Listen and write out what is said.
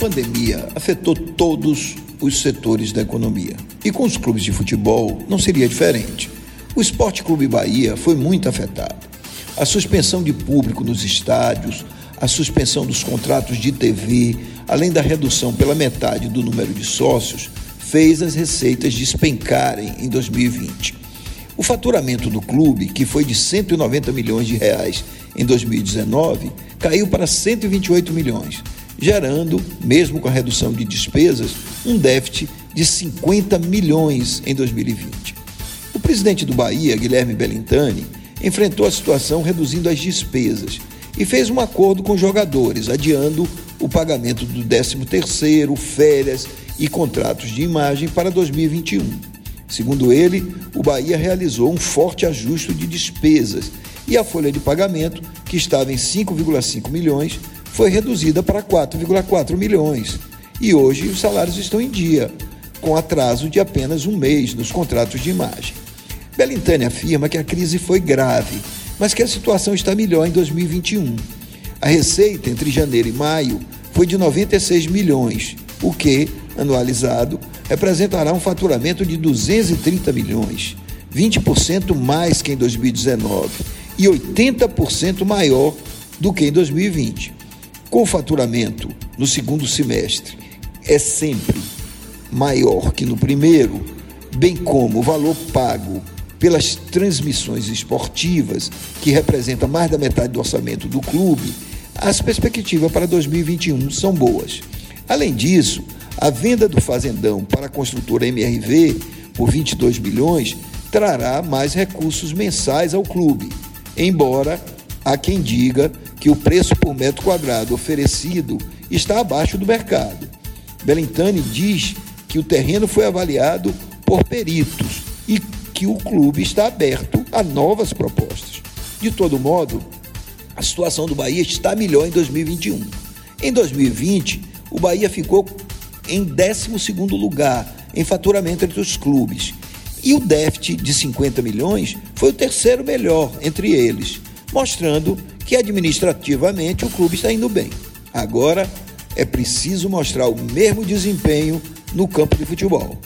pandemia afetou todos os setores da economia. E com os clubes de futebol não seria diferente. O Esporte Clube Bahia foi muito afetado. A suspensão de público nos estádios, a suspensão dos contratos de TV, além da redução pela metade do número de sócios, fez as receitas despencarem em 2020. O faturamento do clube, que foi de 190 milhões de reais em 2019, caiu para 128 milhões, gerando, mesmo com a redução de despesas, um déficit de 50 milhões em 2020. O presidente do Bahia, Guilherme Bellintani, enfrentou a situação reduzindo as despesas e fez um acordo com os jogadores, adiando o pagamento do 13º, férias e contratos de imagem para 2021. Segundo ele, o Bahia realizou um forte ajuste de despesas e a folha de pagamento, que estava em 5,5 milhões, foi reduzida para 4,4 milhões. E hoje os salários estão em dia, com atraso de apenas um mês nos contratos de imagem. Belintani afirma que a crise foi grave, mas que a situação está melhor em 2021. A receita entre janeiro e maio foi de 96 milhões, o que, anualizado, representará um faturamento de 230 milhões, 20% mais que em 2019 e 80% maior do que em 2020. Com o faturamento no segundo semestre é sempre maior que no primeiro, bem como o valor pago pelas transmissões esportivas, que representa mais da metade do orçamento do clube, as perspectivas para 2021 são boas. Além disso, a venda do Fazendão para a construtora MRV por 22 bilhões trará mais recursos mensais ao clube, embora há quem diga que o preço por metro quadrado oferecido está abaixo do mercado. Belintani diz que o terreno foi avaliado por peritos e que o clube está aberto a novas propostas. De todo modo, a situação do Bahia está melhor em 2021. Em 2020, o Bahia ficou em 12 lugar em faturamento entre os clubes. E o déficit de 50 milhões foi o terceiro melhor entre eles, mostrando que administrativamente o clube está indo bem. Agora é preciso mostrar o mesmo desempenho no campo de futebol.